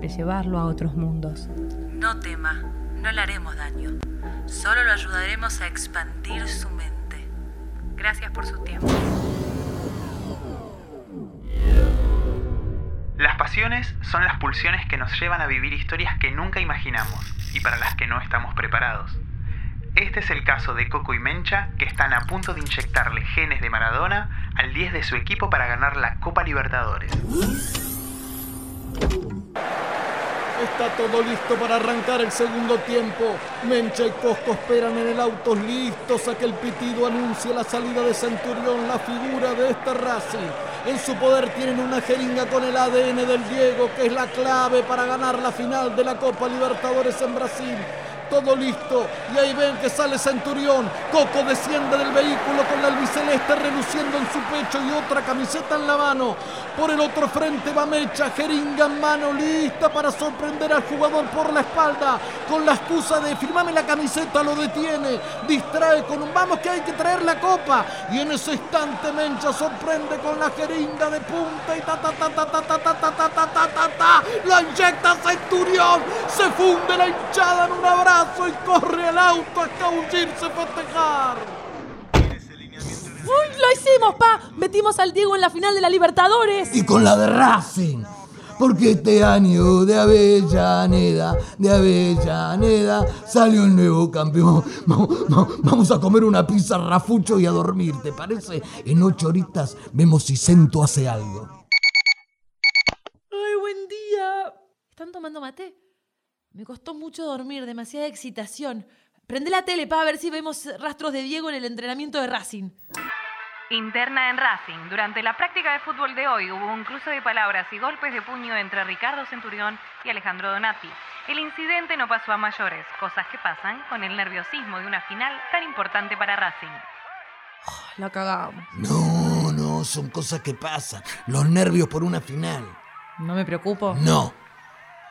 de llevarlo a otros mundos. no tema, no le haremos daño. Solo lo ayudaremos a expandir su mente. Gracias por su tiempo. Las pasiones son las pulsiones que nos llevan a vivir historias que nunca imaginamos y para las que no estamos preparados. Este es el caso de Coco y Mencha, que están a punto de inyectarle genes de Maradona al 10 de su equipo para ganar la Copa Libertadores. Está todo listo para arrancar el segundo tiempo. Mencha y Cosco esperan en el auto listos a que el pitido anuncie la salida de Centurión, la figura de esta Racing. En su poder tienen una jeringa con el ADN del Diego, que es la clave para ganar la final de la Copa Libertadores en Brasil. Todo listo. Y ahí ven que sale Centurión. Coco desciende del vehículo con la albiceleste reluciendo en su pecho y otra camiseta en la mano. Por el otro frente va Mecha, jeringa en mano, lista para sorprender al jugador por la espalda. Con la excusa de firmame la camiseta, lo detiene. Distrae con un vamos que hay que traer la copa. Y en ese instante Mencha sorprende con la jeringa de punta y ta ta ta ta ta ta ta ta ta ta ta ta ta. La inyecta Centurión. Se funde la hinchada en un abrazo y corre al auto a escabullirse, festejar. ¡Uy, lo hicimos, pa! Metimos al Diego en la final de la Libertadores. Y con la de Racing. Porque este año de Avellaneda, de Avellaneda, salió el nuevo campeón. Vamos, vamos- vamos a comer una pizza rafucho y a dormir, ¿te parece? En ocho horitas vemos si Cento hace algo. ¡Ay, buen día! ¿Están tomando mate? Me costó mucho dormir, demasiada excitación. Prende la tele para ver si vemos rastros de Diego en el entrenamiento de Racing. Interna en Racing. Durante la práctica de fútbol de hoy hubo un cruce de palabras y golpes de puño entre Ricardo Centurión y Alejandro Donati. El incidente no pasó a mayores, cosas que pasan con el nerviosismo de una final tan importante para Racing. La cagamos. No, no, son cosas que pasan. Los nervios por una final. No me preocupo. No.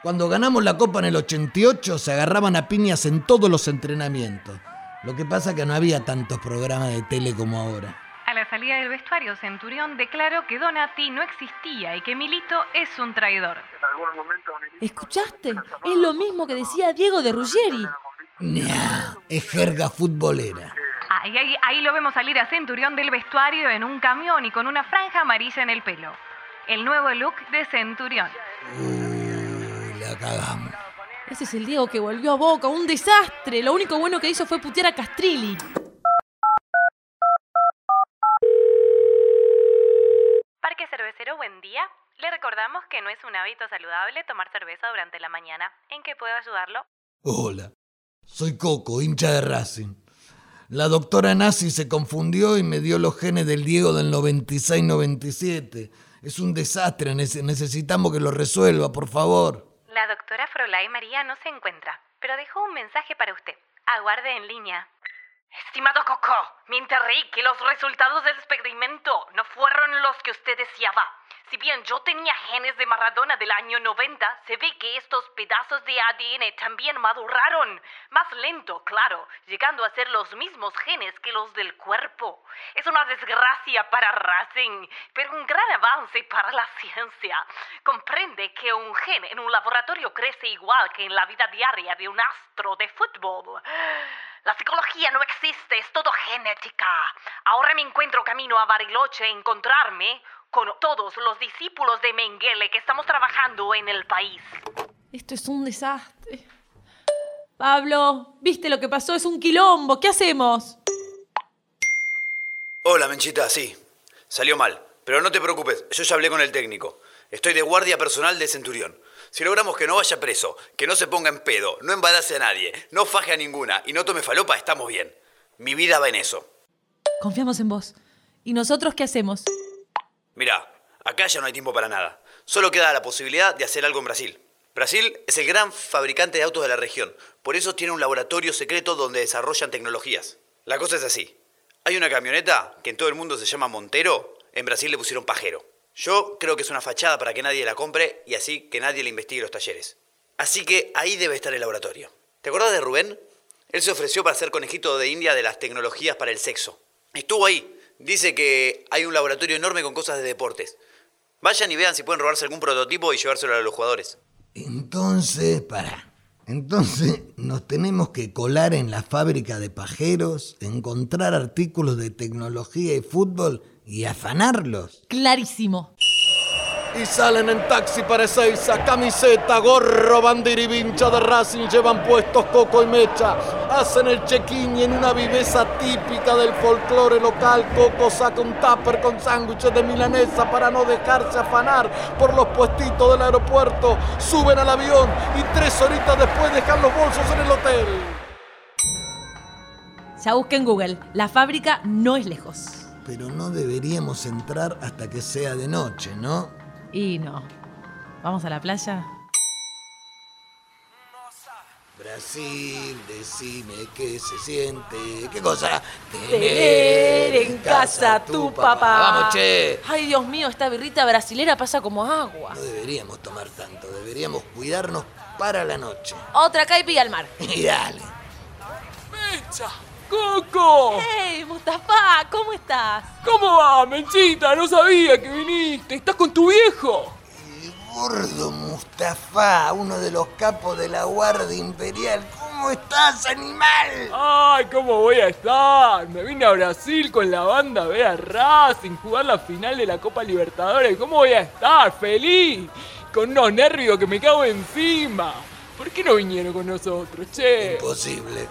Cuando ganamos la Copa en el 88 se agarraban a piñas en todos los entrenamientos. Lo que pasa que no había tantos programas de tele como ahora. La salida del vestuario, Centurión declaró que Donati no existía y que Milito es un traidor. ¿Escuchaste? Es lo mismo que decía Diego de Ruggeri. Nah, es jerga futbolera. Ahí, ahí, ahí lo vemos salir a Centurión del vestuario en un camión y con una franja amarilla en el pelo. El nuevo look de Centurión. Uh, la cagamos. Ese es el Diego que volvió a Boca, un desastre. Lo único bueno que hizo fue putear a Castrilli. Cervecero, buen día. Le recordamos que no es un hábito saludable tomar cerveza durante la mañana. ¿En qué puedo ayudarlo? Hola, soy Coco, hincha de Racing. La doctora Nazi se confundió y me dio los genes del Diego del 96-97. Es un desastre, nece- necesitamos que lo resuelva, por favor. La doctora Frolay María no se encuentra, pero dejó un mensaje para usted. Aguarde en línea. Estimado Coco, me enteré que los resultados del experimento no fueron los que usted deseaba. Si bien yo tenía genes de Maradona del año 90, se ve que estos pedazos de ADN también maduraron. Más lento, claro, llegando a ser los mismos genes que los del cuerpo. Es una desgracia para Racing, pero un gran avance para la ciencia. Comprende que un gen en un laboratorio crece igual que en la vida diaria de un astro de fútbol. La psicología no existe, es todo genética. Ahora me encuentro camino a Bariloche a encontrarme con todos los discípulos de Mengele que estamos trabajando en el país. Esto es un desastre. Pablo, ¿viste lo que pasó? Es un quilombo. ¿Qué hacemos? Hola, Menchita, sí. Salió mal. Pero no te preocupes, yo ya hablé con el técnico. Estoy de guardia personal de Centurión. Si logramos que no vaya preso, que no se ponga en pedo, no embarace a nadie, no faje a ninguna y no tome falopa, estamos bien. Mi vida va en eso. Confiamos en vos. ¿Y nosotros qué hacemos? Mira, acá ya no hay tiempo para nada. Solo queda la posibilidad de hacer algo en Brasil. Brasil es el gran fabricante de autos de la región. Por eso tiene un laboratorio secreto donde desarrollan tecnologías. La cosa es así. Hay una camioneta que en todo el mundo se llama Montero. En Brasil le pusieron Pajero. Yo creo que es una fachada para que nadie la compre y así que nadie le investigue los talleres. Así que ahí debe estar el laboratorio. ¿Te acordás de Rubén? Él se ofreció para ser conejito de India de las tecnologías para el sexo. Estuvo ahí. Dice que hay un laboratorio enorme con cosas de deportes. Vayan y vean si pueden robarse algún prototipo y llevárselo a los jugadores. Entonces, para. Entonces nos tenemos que colar en la fábrica de pajeros, encontrar artículos de tecnología y fútbol y afanarlos. Clarísimo. Y salen en taxi para Ezeiza, camiseta, gorro, bandera y vincha de Racing, llevan puestos Coco y Mecha. Hacen el check-in y en una viveza típica del folclore local, Coco saca un tupper con sándwiches de milanesa para no dejarse afanar por los puestitos del aeropuerto. Suben al avión y tres horitas después dejan los bolsos en el hotel. Ya busqué en Google. La fábrica no es lejos. Pero no deberíamos entrar hasta que sea de noche, ¿no? Y no. ¿Vamos a la playa? Brasil, decime qué se siente. ¿Qué cosa? Tener en casa tu papá. Vamos, che. Ay, Dios mío, esta birrita brasilera pasa como agua. No deberíamos tomar tanto, deberíamos cuidarnos para la noche. Otra caipi al mar. Y dale. ¡Mecha! ¡Coco! ¡Hey, Mustafa! ¿Cómo estás? ¿Cómo va, Menchita? No sabía que viniste. ¿Estás con tu viejo? El gordo Mustafa, uno de los capos de la Guardia Imperial. ¿Cómo estás, animal? Ay, ¿cómo voy a estar? Me vine a Brasil con la banda a ver a Racing jugar la final de la Copa Libertadores. ¿Cómo voy a estar? ¡Feliz! Con unos nervios que me cago encima. ¿Por qué no vinieron con nosotros, che? Imposible.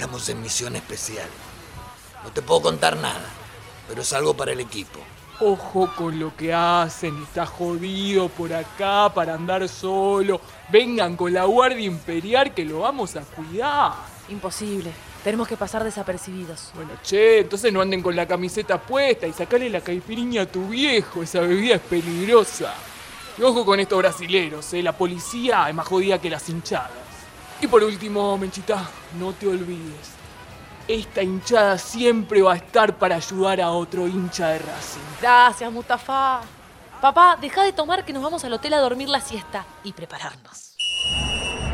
Estamos en misión especial. No te puedo contar nada, pero es algo para el equipo. Ojo con lo que hacen, está jodido por acá para andar solo. Vengan con la Guardia Imperial que lo vamos a cuidar. Imposible. Tenemos que pasar desapercibidos. Bueno, che, entonces no anden con la camiseta puesta y sacale la caipiriña a tu viejo. Esa bebida es peligrosa. Y ojo con estos brasileros, ¿eh? La policía es más jodida que las hinchadas. Y por último, Menchita, no te olvides. Esta hinchada siempre va a estar para ayudar a otro hincha de Racing. Gracias, Mustafa. Papá, deja de tomar que nos vamos al hotel a dormir la siesta y prepararnos.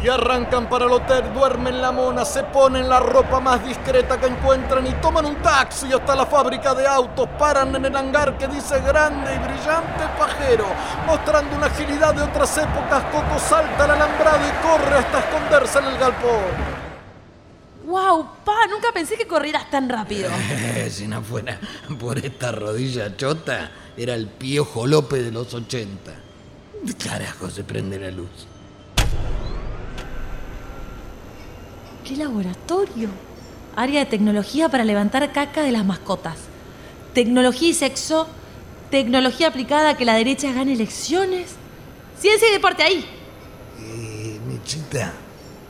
Y arrancan para el hotel, duermen la mona, se ponen la ropa más discreta que encuentran y toman un taxi hasta la fábrica de autos. Paran en el hangar que dice grande y brillante pajero. Mostrando una agilidad de otras épocas, Coco salta al alambrado y corre hasta esconderse en el galpón. ¡Wow! Pa, nunca pensé que corrieras tan rápido. si no fuera por esta rodilla chota, era el piojo López de los 80. Carajo, se prende la luz. ¡Qué laboratorio! Área de tecnología para levantar caca de las mascotas. Tecnología y sexo. Tecnología aplicada a que la derecha gane elecciones. Ciencia y deporte ahí. Eh, Michita,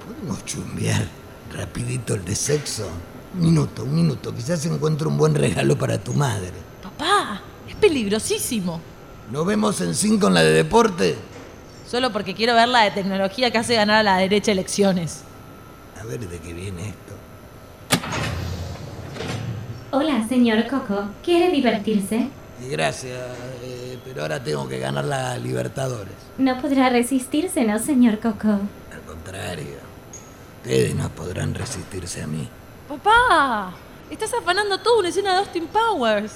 ¿podemos chumbear rapidito el de sexo? Un minuto, un minuto. Quizás encuentre un buen regalo para tu madre. Papá, es peligrosísimo. ¿Nos vemos en cinco en la de deporte? Solo porque quiero ver la de tecnología que hace ganar a la derecha elecciones. Ver de qué viene esto. Hola, señor Coco. ¿Quiere divertirse? Gracias, eh, pero ahora tengo que ganar la Libertadores. No podrá resistirse, ¿no, señor Coco? Al contrario, ustedes no podrán resistirse a mí. Papá, estás afanando toda una escena de Austin Powers.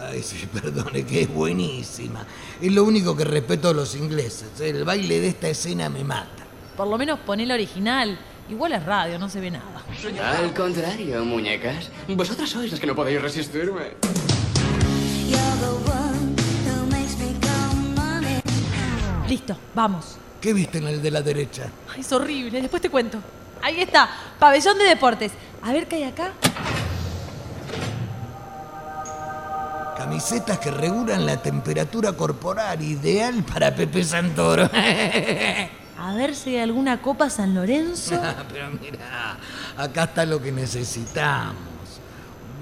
Ay, sí, perdone, que es buenísima. Es lo único que respeto a los ingleses. El baile de esta escena me mata. Por lo menos poné la original. Igual es radio, no se ve nada. Al contrario, muñecas. Vosotras sois las que no podéis resistirme. Listo, vamos. ¿Qué viste en el de la derecha? Ay, es horrible, después te cuento. Ahí está, pabellón de deportes. A ver qué hay acá. Camisetas que regulan la temperatura corporal, ideal para Pepe Santoro. A ver si hay alguna copa San Lorenzo. Pero mira, acá está lo que necesitamos.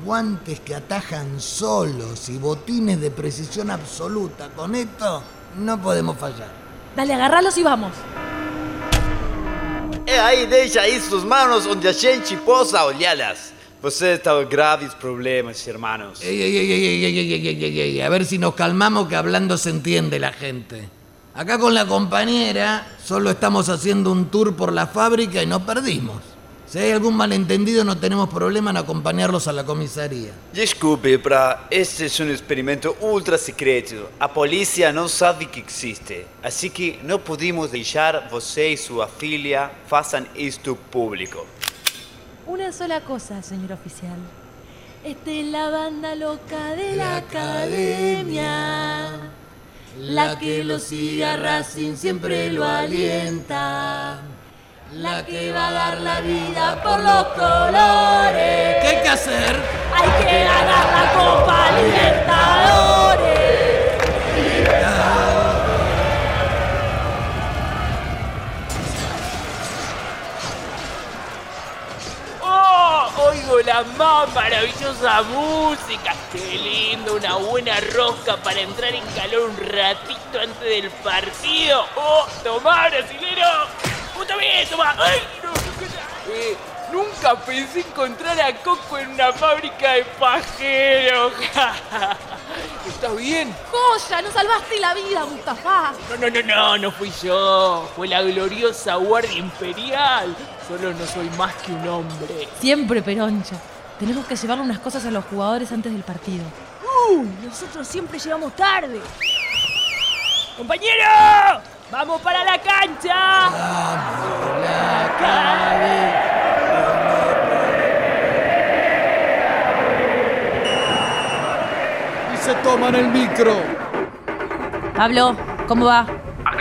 Guantes que atajan solos y botines de precisión absoluta. Con esto no podemos fallar. Dale, agarralos y vamos. É aí, deixa aí suas manos onde a gente possa olhá-las. Você está em graves problemas, hermanos. Ey, ey, ey, ey, ey, ey, ey, ey, ey, ey, A ver si nos calmamos que hablando se entiende la gente. Acá con la compañera solo estamos haciendo un tour por la fábrica y no perdimos. Si hay algún malentendido no tenemos problema en acompañarlos a la comisaría. Desculpe, pra, este é um experimento ultra secreto. A polícia não sabe que existe. Assim que não podemos deixar você e sua filha façam isto público. Una sola cosa, señor oficial. Esta es la banda loca de la academia. La que lo sigue a Racing siempre lo alienta. La que va a dar la vida por los colores. ¿Qué hay que hacer? Hay que ganar la Copa Libertadores. La más maravillosa música. ¡Qué lindo! Una buena rosca para entrar en calor un ratito antes del partido. ¡Oh! ¡Tomá, brasilero! ¡Vos también, tomá! ¡Ay! No, no, no. Eh, nunca pensé encontrar a Coco en una fábrica de pajeros. ¿Estás bien? ¡Joya! ¡Nos salvaste la vida, Mustafa! No, no, no, no, no fui yo. Fue la gloriosa Guardia Imperial. Solo no soy más que un hombre. Siempre peroncho. Tenemos que llevarle unas cosas a los jugadores antes del partido. ¡Uh! Nosotros siempre llegamos tarde. ¡Compañero! ¡Vamos para la cancha! Y se toman el micro. Pablo, ¿cómo va?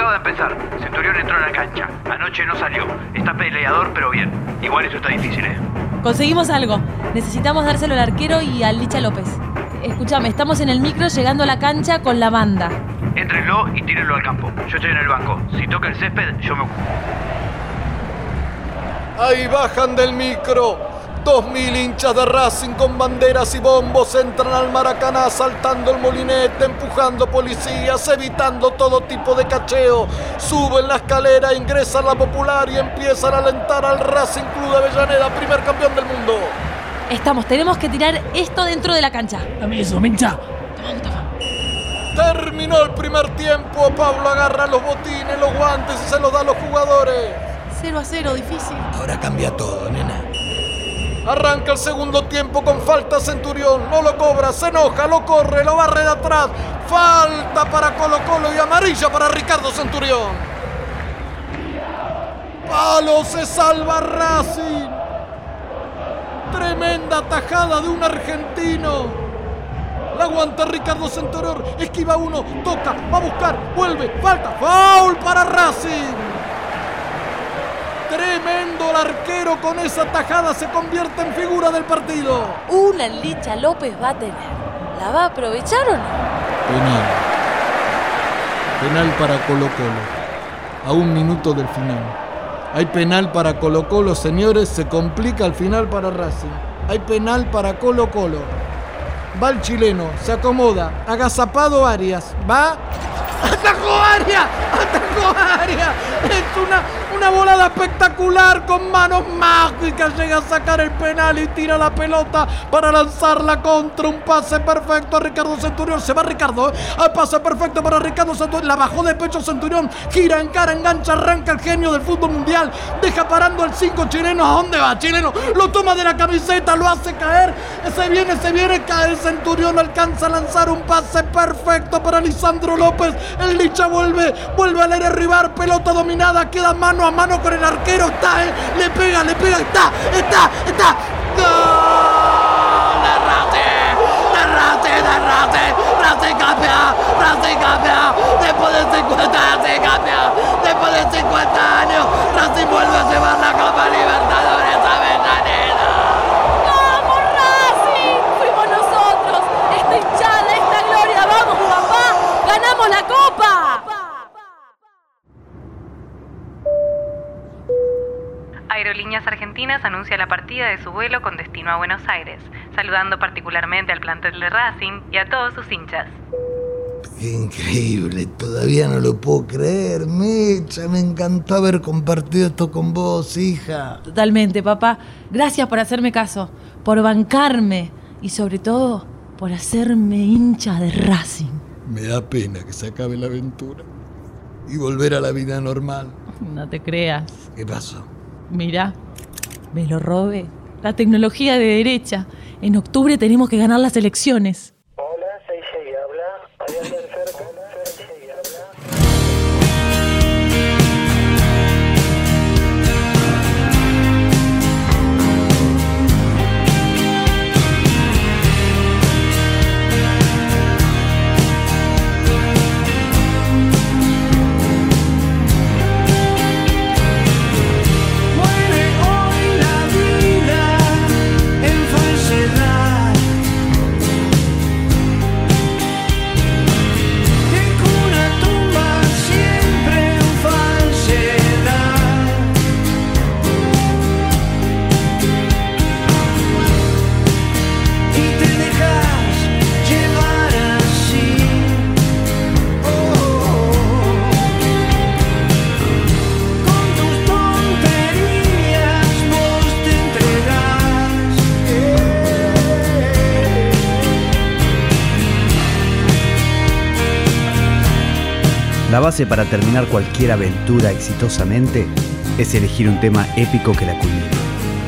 Acaba de empezar. Centurión entró en la cancha. Anoche no salió. Está peleador, pero bien. Igual eso está difícil, ¿eh? Conseguimos algo. Necesitamos dárselo al arquero y al Licha López. Escúchame, estamos en el micro llegando a la cancha con la banda. Éntrenlo y tírenlo al campo. Yo estoy en el banco. Si toca el césped, yo me ocupo. Ahí bajan del micro. Dos mil hinchas de Racing con banderas y bombos entran al Maracaná saltando el molinete, empujando policías, evitando todo tipo de cacheo. Suben la escalera, ingresan la popular y empiezan a alentar al Racing Club de Avellaneda, primer campeón del mundo. Estamos, tenemos que tirar esto dentro de la cancha. Dame eso, mencha. Terminó el primer tiempo. Pablo agarra los botines, los guantes y se los da a los jugadores. 0 a 0, difícil. Ahora cambia todo, nena. Arranca el segundo tiempo con falta Centurión. No lo cobra, se enoja, lo corre, lo barre de atrás. Falta para Colo Colo y amarilla para Ricardo Centurión. Palo se salva Racing. Tremenda tajada de un argentino. La aguanta Ricardo Centurión. Esquiva uno, toca, va a buscar, vuelve, falta. Foul para Racing. Tremendo el arquero con esa tajada se convierte en figura del partido. Una Licha López va a tener. ¿La va a aprovechar o no? Penal. Penal para Colo Colo. A un minuto del final. Hay penal para Colo Colo, señores. Se complica el final para Racing. Hay penal para Colo Colo. Va el chileno, se acomoda. Agazapado Arias. Va. ¡Atajó Arias! ¡Atajó Arias! Es una, una volada espectacular con manos mágicas. Llega a sacar el penal y tira la pelota para lanzarla contra un pase perfecto a Ricardo Centurión. Se va Ricardo. ¿eh? Al pase perfecto para Ricardo Centurión. La bajó de pecho Centurión. Gira en cara, engancha, arranca el genio del fútbol mundial. Deja parando al 5 chileno. ¿A dónde va? Chileno lo toma de la camiseta, lo hace caer. Se viene, se viene, cae el Centurión. Alcanza a lanzar un pase perfecto para Lisandro López. El Licha vuelve, vuelve al aire rival. Pelota dominada, queda mano a mano con el arquero, está, eh, le pega, le pega, está, está, está. ¡Gol! ¡Derrate! ¡Derrate, derrate! ¡Racing campeón! ¡Racing! Después de 50, Racing campeón! Después de 50 años, Racing vuelve a llevar la Copa Libertadores a Bernanera. ¡Vamos, Fuimos nosotros, esta hinchada, esta gloria, vamos, ganamos la Copa. Aerolíneas Argentinas anuncia la partida de su vuelo con destino a Buenos Aires, saludando particularmente al plantel de Racing y a todos sus hinchas. Qué increíble, todavía no lo puedo creer, Mecha. Me encantó haber compartido esto con vos, hija. Totalmente, papá. Gracias por hacerme caso, por bancarme y sobre todo por hacerme hincha de Racing. Me da pena que se acabe la aventura y volver a la vida normal. No te creas. ¿Qué pasó? Mira, me lo robé. La tecnología de derecha. En octubre tenemos que ganar las elecciones. Base para terminar cualquier aventura exitosamente es elegir un tema épico que la culmine.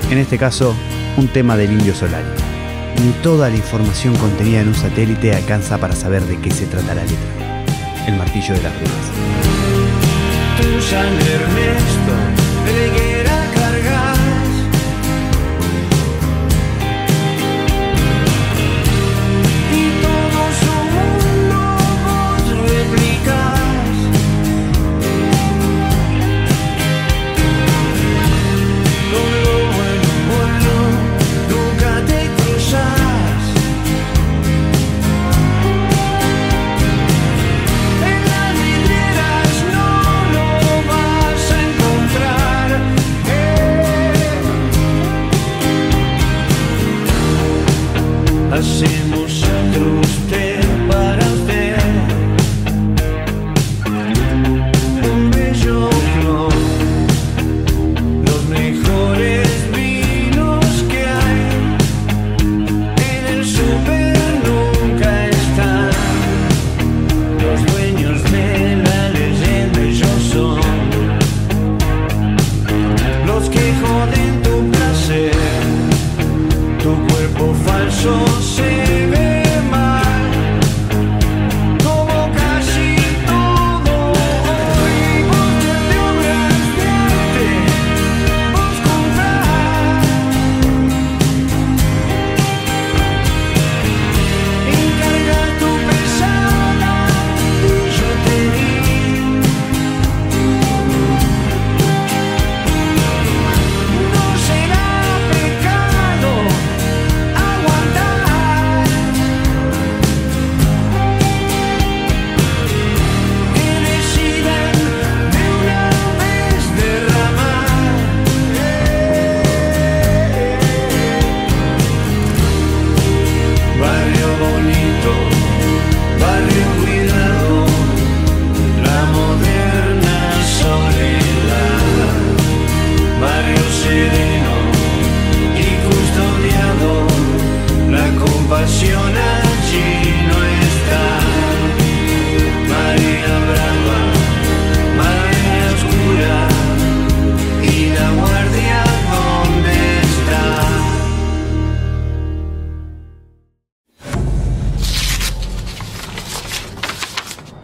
En este caso, un tema del Indio Solari. Ni toda la información contenida en un satélite alcanza para saber de qué se trata la letra. El martillo de las ruedas.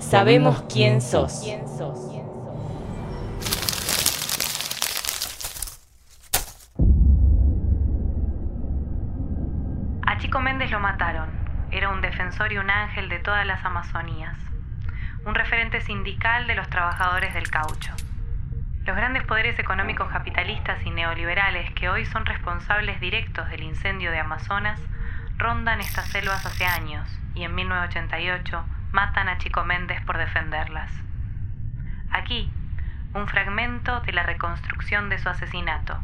Sabemos quién sos. A Chico Méndez lo mataron. Era un defensor y un ángel de todas las Amazonías. Un referente sindical de los trabajadores del caucho. Los grandes poderes económicos capitalistas y neoliberales que hoy son responsables directos del incendio de Amazonas rondan estas selvas hace años y en 1988 matan a Chico Méndez por defenderlas. Aquí, un fragmento de la reconstrucción de su asesinato,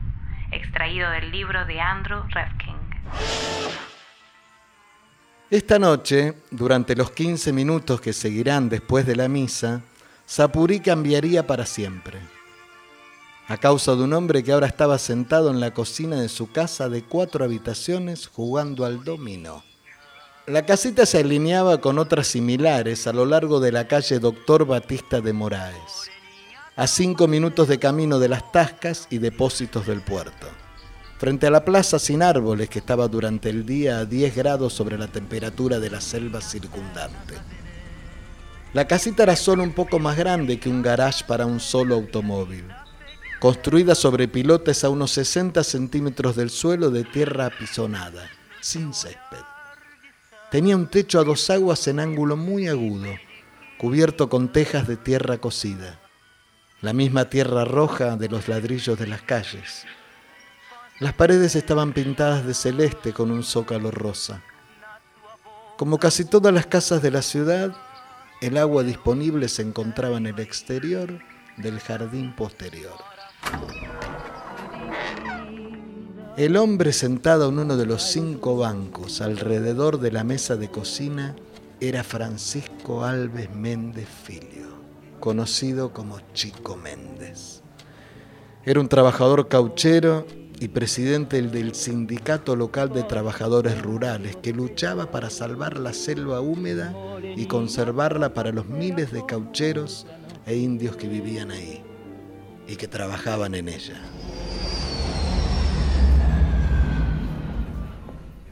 extraído del libro de Andrew Revkin. Esta noche, durante los 15 minutos que seguirán después de la misa, Sapuri cambiaría para siempre. A causa de un hombre que ahora estaba sentado en la cocina de su casa de cuatro habitaciones jugando al dominó. La casita se alineaba con otras similares a lo largo de la calle Doctor Batista de Moraes, a cinco minutos de camino de las tascas y depósitos del puerto frente a la plaza sin árboles que estaba durante el día a 10 grados sobre la temperatura de la selva circundante. La casita era solo un poco más grande que un garage para un solo automóvil, construida sobre pilotes a unos 60 centímetros del suelo de tierra apisonada, sin césped. Tenía un techo a dos aguas en ángulo muy agudo, cubierto con tejas de tierra cocida, la misma tierra roja de los ladrillos de las calles las paredes estaban pintadas de celeste con un zócalo rosa. Como casi todas las casas de la ciudad, el agua disponible se encontraba en el exterior del jardín posterior. El hombre sentado en uno de los cinco bancos alrededor de la mesa de cocina era Francisco Alves Méndez Filio, conocido como Chico Méndez. Era un trabajador cauchero y presidente del Sindicato Local de Trabajadores Rurales, que luchaba para salvar la selva húmeda y conservarla para los miles de caucheros e indios que vivían ahí y que trabajaban en ella.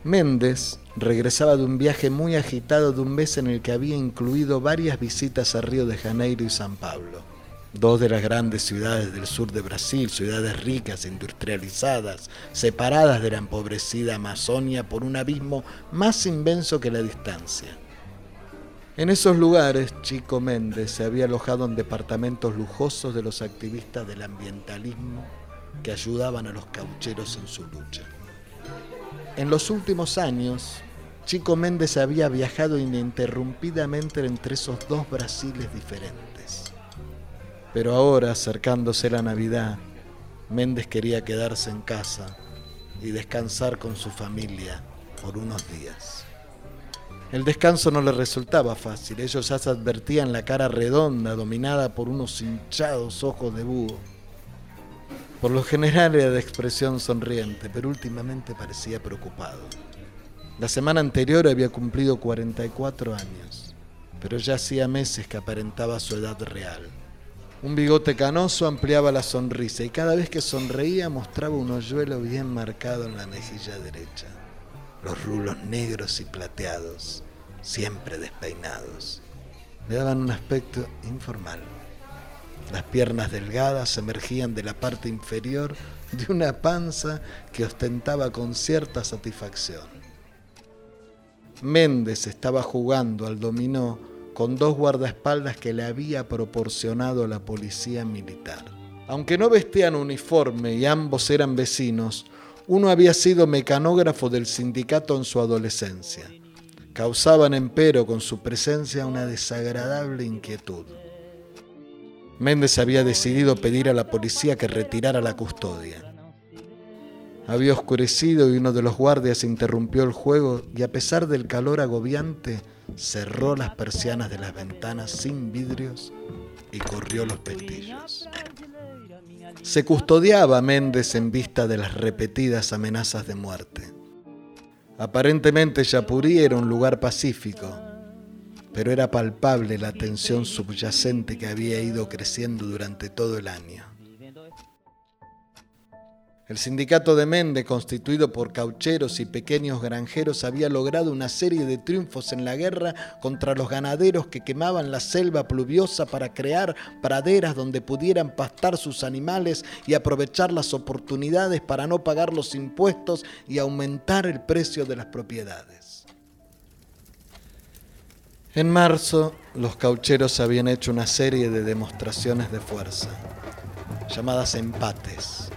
Méndez regresaba de un viaje muy agitado de un mes en el que había incluido varias visitas a Río de Janeiro y San Pablo dos de las grandes ciudades del sur de Brasil, ciudades ricas, industrializadas, separadas de la empobrecida Amazonia por un abismo más inmenso que la distancia. En esos lugares, Chico Méndez se había alojado en departamentos lujosos de los activistas del ambientalismo que ayudaban a los caucheros en su lucha. En los últimos años, Chico Méndez había viajado ininterrumpidamente entre esos dos Brasiles diferentes pero ahora, acercándose la Navidad, Méndez quería quedarse en casa y descansar con su familia por unos días. El descanso no le resultaba fácil, ellos ya se advertían la cara redonda dominada por unos hinchados ojos de búho. Por lo general era de expresión sonriente, pero últimamente parecía preocupado. La semana anterior había cumplido 44 años, pero ya hacía meses que aparentaba su edad real. Un bigote canoso ampliaba la sonrisa y cada vez que sonreía mostraba un hoyuelo bien marcado en la mejilla derecha. Los rulos negros y plateados, siempre despeinados, le daban un aspecto informal. Las piernas delgadas emergían de la parte inferior de una panza que ostentaba con cierta satisfacción. Méndez estaba jugando al dominó con dos guardaespaldas que le había proporcionado la policía militar. Aunque no vestían uniforme y ambos eran vecinos, uno había sido mecanógrafo del sindicato en su adolescencia. Causaban, empero, con su presencia una desagradable inquietud. Méndez había decidido pedir a la policía que retirara la custodia. Había oscurecido y uno de los guardias interrumpió el juego y a pesar del calor agobiante, cerró las persianas de las ventanas sin vidrios y corrió los pestillos. Se custodiaba Méndez en vista de las repetidas amenazas de muerte. Aparentemente Yapurí era un lugar pacífico, pero era palpable la tensión subyacente que había ido creciendo durante todo el año. El sindicato de Mende, constituido por caucheros y pequeños granjeros, había logrado una serie de triunfos en la guerra contra los ganaderos que quemaban la selva pluviosa para crear praderas donde pudieran pastar sus animales y aprovechar las oportunidades para no pagar los impuestos y aumentar el precio de las propiedades. En marzo, los caucheros habían hecho una serie de demostraciones de fuerza, llamadas empates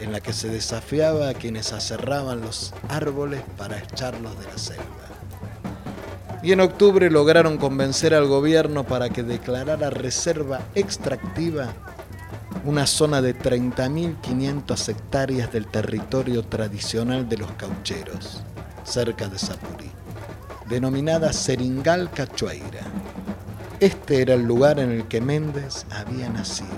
en la que se desafiaba a quienes aserraban los árboles para echarlos de la selva. Y en octubre lograron convencer al gobierno para que declarara reserva extractiva una zona de 30.500 hectáreas del territorio tradicional de los caucheros, cerca de Sapurí, denominada Seringal Cachoeira. Este era el lugar en el que Méndez había nacido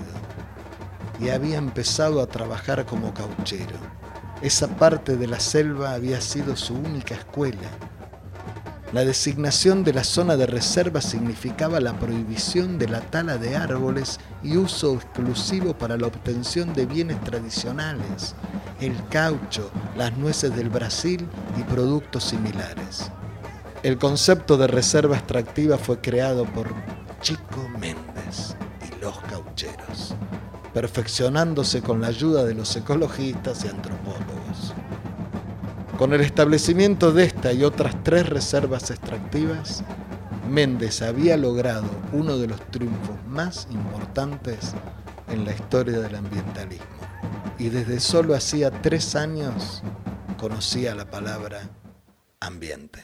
y había empezado a trabajar como cauchero. Esa parte de la selva había sido su única escuela. La designación de la zona de reserva significaba la prohibición de la tala de árboles y uso exclusivo para la obtención de bienes tradicionales, el caucho, las nueces del Brasil y productos similares. El concepto de reserva extractiva fue creado por Chico Méndez y los caucheros, perfeccionándose con la ayuda de los ecologistas y antropólogos. Con el establecimiento de esta y otras tres reservas extractivas, Méndez había logrado uno de los triunfos más importantes en la historia del ambientalismo. Y desde solo hacía tres años conocía la palabra ambiente.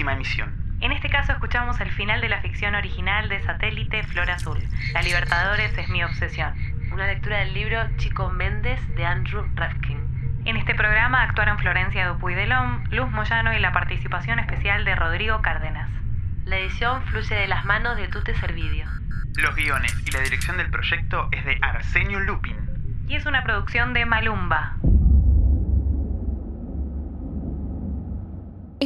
Emisión. En este caso escuchamos el final de la ficción original de Satélite Flor Azul. La Libertadores es mi obsesión. Una lectura del libro Chico Méndez de Andrew Rafkin. En este programa actuaron Florencia Dupuy Delón, Luz Moyano y la participación especial de Rodrigo Cárdenas. La edición fluye de las manos de Tute Servidio. Los guiones y la dirección del proyecto es de Arsenio Lupin. Y es una producción de Malumba.